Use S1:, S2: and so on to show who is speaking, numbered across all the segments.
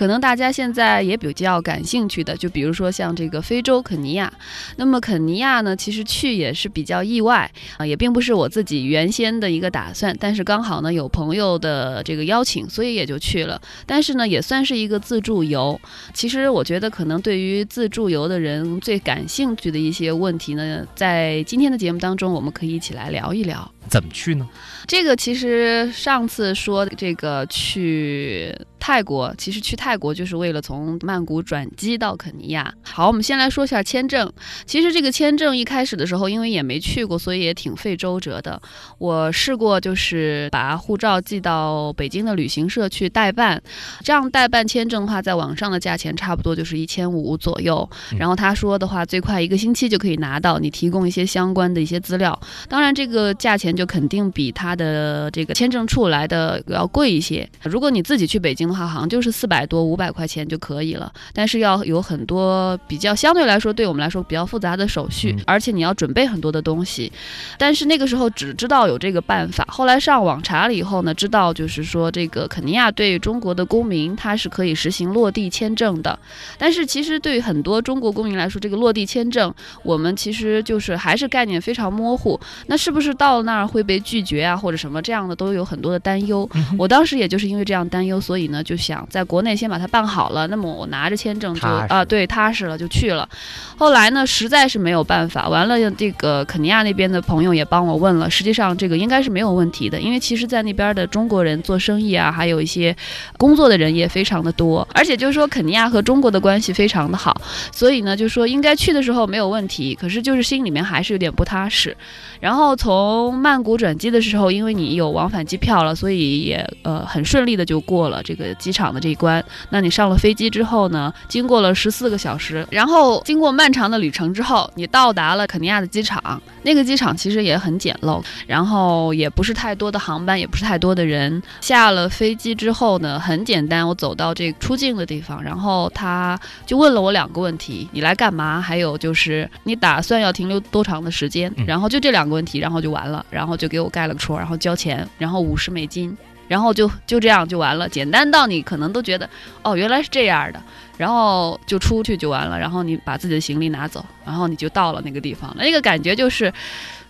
S1: 可能大家现在也比较感兴趣的，就比如说像这个非洲肯尼亚。那么肯尼亚呢，其实去也是比较意外啊，也并不是我自己原先的一个打算，但是刚好呢有朋友的这个邀请，所以也就去了。但是呢，也算是一个自助游。其实我觉得，可能对于自助游的人最感兴趣的一些问题呢，在今天的节目当中，我们可以一起来聊一聊。
S2: 怎么去呢？
S1: 这个其实上次说这个去泰国，其实去泰国就是为了从曼谷转机到肯尼亚。好，我们先来说一下签证。其实这个签证一开始的时候，因为也没去过，所以也挺费周折的。我试过，就是把护照寄到北京的旅行社去代办，这样代办签证的话，在网上的价钱差不多就是一千五左右。然后他说的话，最快一个星期就可以拿到，你提供一些相关的一些资料。当然，这个价钱就肯定比他的这个签证处来的要贵一些。如果你自己去北京的话，好像就是四百多、五百块钱就可以了。但是要有很多比较相对来说对我们来说比较复杂的手续，而且你要准备很多的东西。但是那个时候只知道有这个办法，后来上网查了以后呢，知道就是说这个肯尼亚对中国的公民他是可以实行落地签证的。但是其实对于很多中国公民来说，这个落地签证我们其实就是还是概念非常模糊。那是不是到了那儿会被拒绝啊，或者什么这样的都有很多的担忧。我当时也就是因为这样担忧，所以呢就想在国内先把它办好了。那么我拿着签证就啊，对，踏实了就去了。后来呢，实在是没有办法，完了这个肯尼亚那边的朋友也帮我问了，实际上这个应该是没有问题的，因为其实在那边的中国人做生意啊，还有一些工作的人也非常的多，而且就是说肯尼亚和中国的关系非常的好，所以呢就说应该去的时候没有问题，可是就是心里面还是有点不踏实。然后从曼谷转机的时候，因为你有往返机票了，所以也呃很顺利的就过了这个机场的这一关。那你上了飞机之后呢，经过了十四个小时，然后经过漫长的旅程之后，你到达了肯尼亚的机场。那个机场其实也很简陋，然后也不是太多的航班，也不是太多的人。下了飞机之后呢，很简单，我走到这出境的地方，然后他就问了我两个问题：你来干嘛？还有就是你打算要停留多长的时间？然后就这两个问题，然后就完了，然后然后就给我盖了个戳，然后交钱，然后五十美金，然后就就这样就完了，简单到你可能都觉得哦原来是这样的，然后就出去就完了，然后你把自己的行李拿走，然后你就到了那个地方了，那个感觉就是。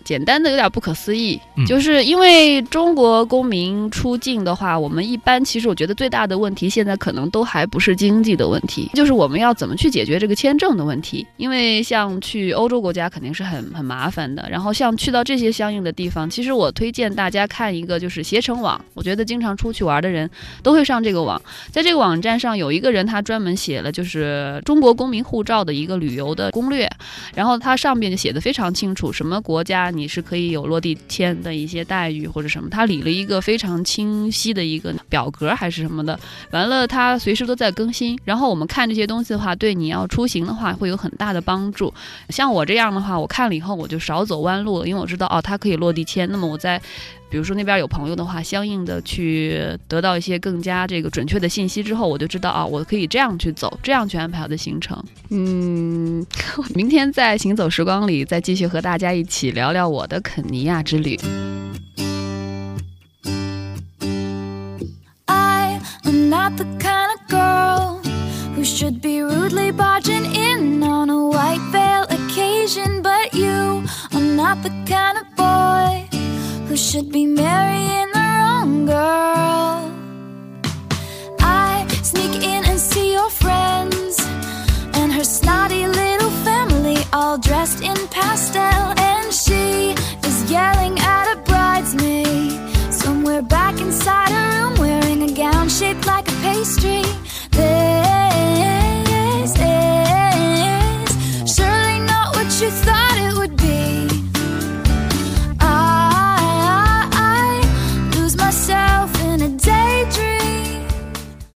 S1: 简单的有点不可思议，就是因为中国公民出境的话，我们一般其实我觉得最大的问题现在可能都还不是经济的问题，就是我们要怎么去解决这个签证的问题。因为像去欧洲国家肯定是很很麻烦的，然后像去到这些相应的地方，其实我推荐大家看一个就是携程网，我觉得经常出去玩的人都会上这个网，在这个网站上有一个人他专门写了就是中国公民护照的一个旅游的攻略，然后他上面就写的非常清楚，什么国家。你你是可以有落地签的一些待遇或者什么，他理了一个非常清晰的一个表格还是什么的，完了他随时都在更新。然后我们看这些东西的话，对你要出行的话会有很大的帮助。像我这样的话，我看了以后我就少走弯路了，因为我知道哦，它可以落地签。那么我在。比如说那边有朋友的话，相应的去得到一些更加这个准确的信息之后，我就知道啊，我可以这样去走，这样去安排我的行程。嗯，明天在行走时光里再继续和大家一起聊聊我的肯尼亚之旅。street.